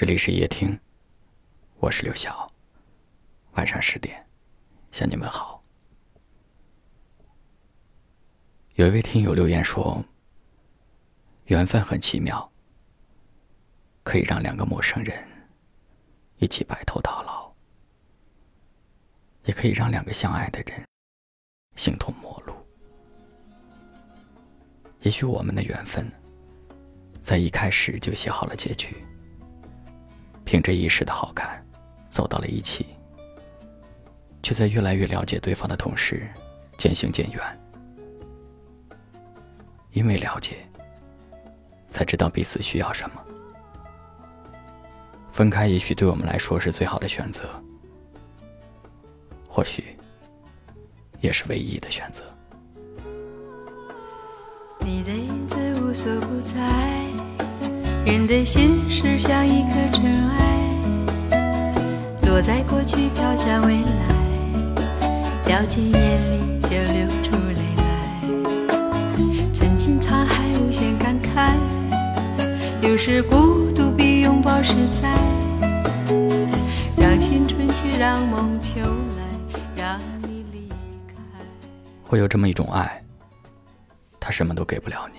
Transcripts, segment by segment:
这里是夜听，我是刘晓。晚上十点，向你们好。有一位听友留言说：“缘分很奇妙，可以让两个陌生人一起白头到老，也可以让两个相爱的人形同陌路。也许我们的缘分，在一开始就写好了结局。”凭着一时的好感，走到了一起，却在越来越了解对方的同时，渐行渐远。因为了解，才知道彼此需要什么。分开也许对我们来说是最好的选择，或许也是唯一的选择。你的影子无所不在。人的心是像一颗尘埃，落在过去飘向未来，掉进眼里就流出泪来。曾经沧海无限感慨，有时孤独比拥抱实在。让心春去，让梦秋来，让你离开。会有这么一种爱，他什么都给不了你。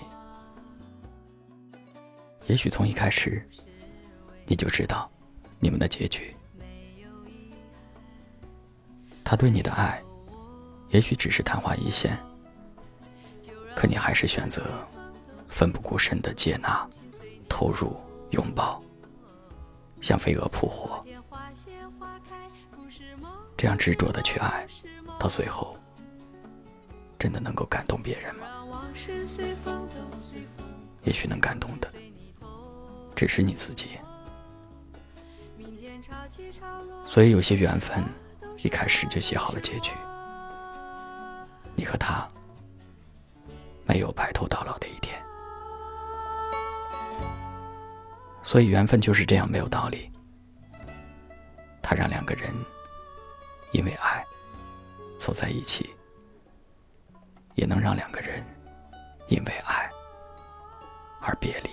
也许从一开始，你就知道你们的结局。他对你的爱，也许只是昙花一现，可你还是选择奋不顾身的接纳、投入、拥抱，像飞蛾扑火，这样执着的去爱，到最后，真的能够感动别人吗？也许能感动的。只是你自己，所以有些缘分一开始就写好了结局。你和他没有白头到老的一天，所以缘分就是这样没有道理。他让两个人因为爱走在一起，也能让两个人因为爱而别离。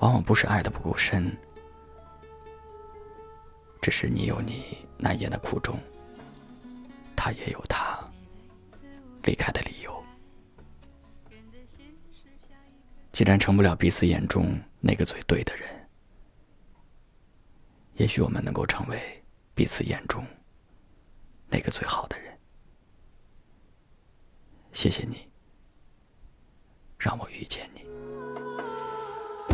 往往不是爱的不够深，只是你有你难言的苦衷，他也有他离开的理由。既然成不了彼此眼中那个最对的人，也许我们能够成为彼此眼中那个最好的人。谢谢你，让我遇见你。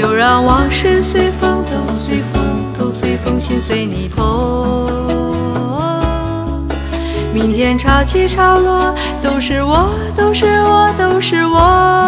就让往事随风，都随风，都随风，心随你痛。明天潮起潮落，都是我，都是我，都是我。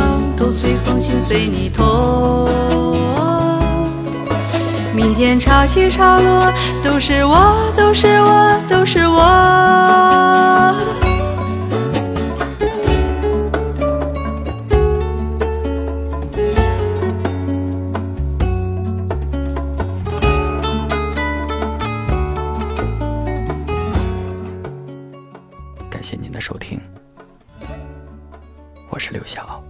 都随风，心随你痛。明天潮起潮落，都是我，都是我，都是我。感谢您的收听，我是刘晓。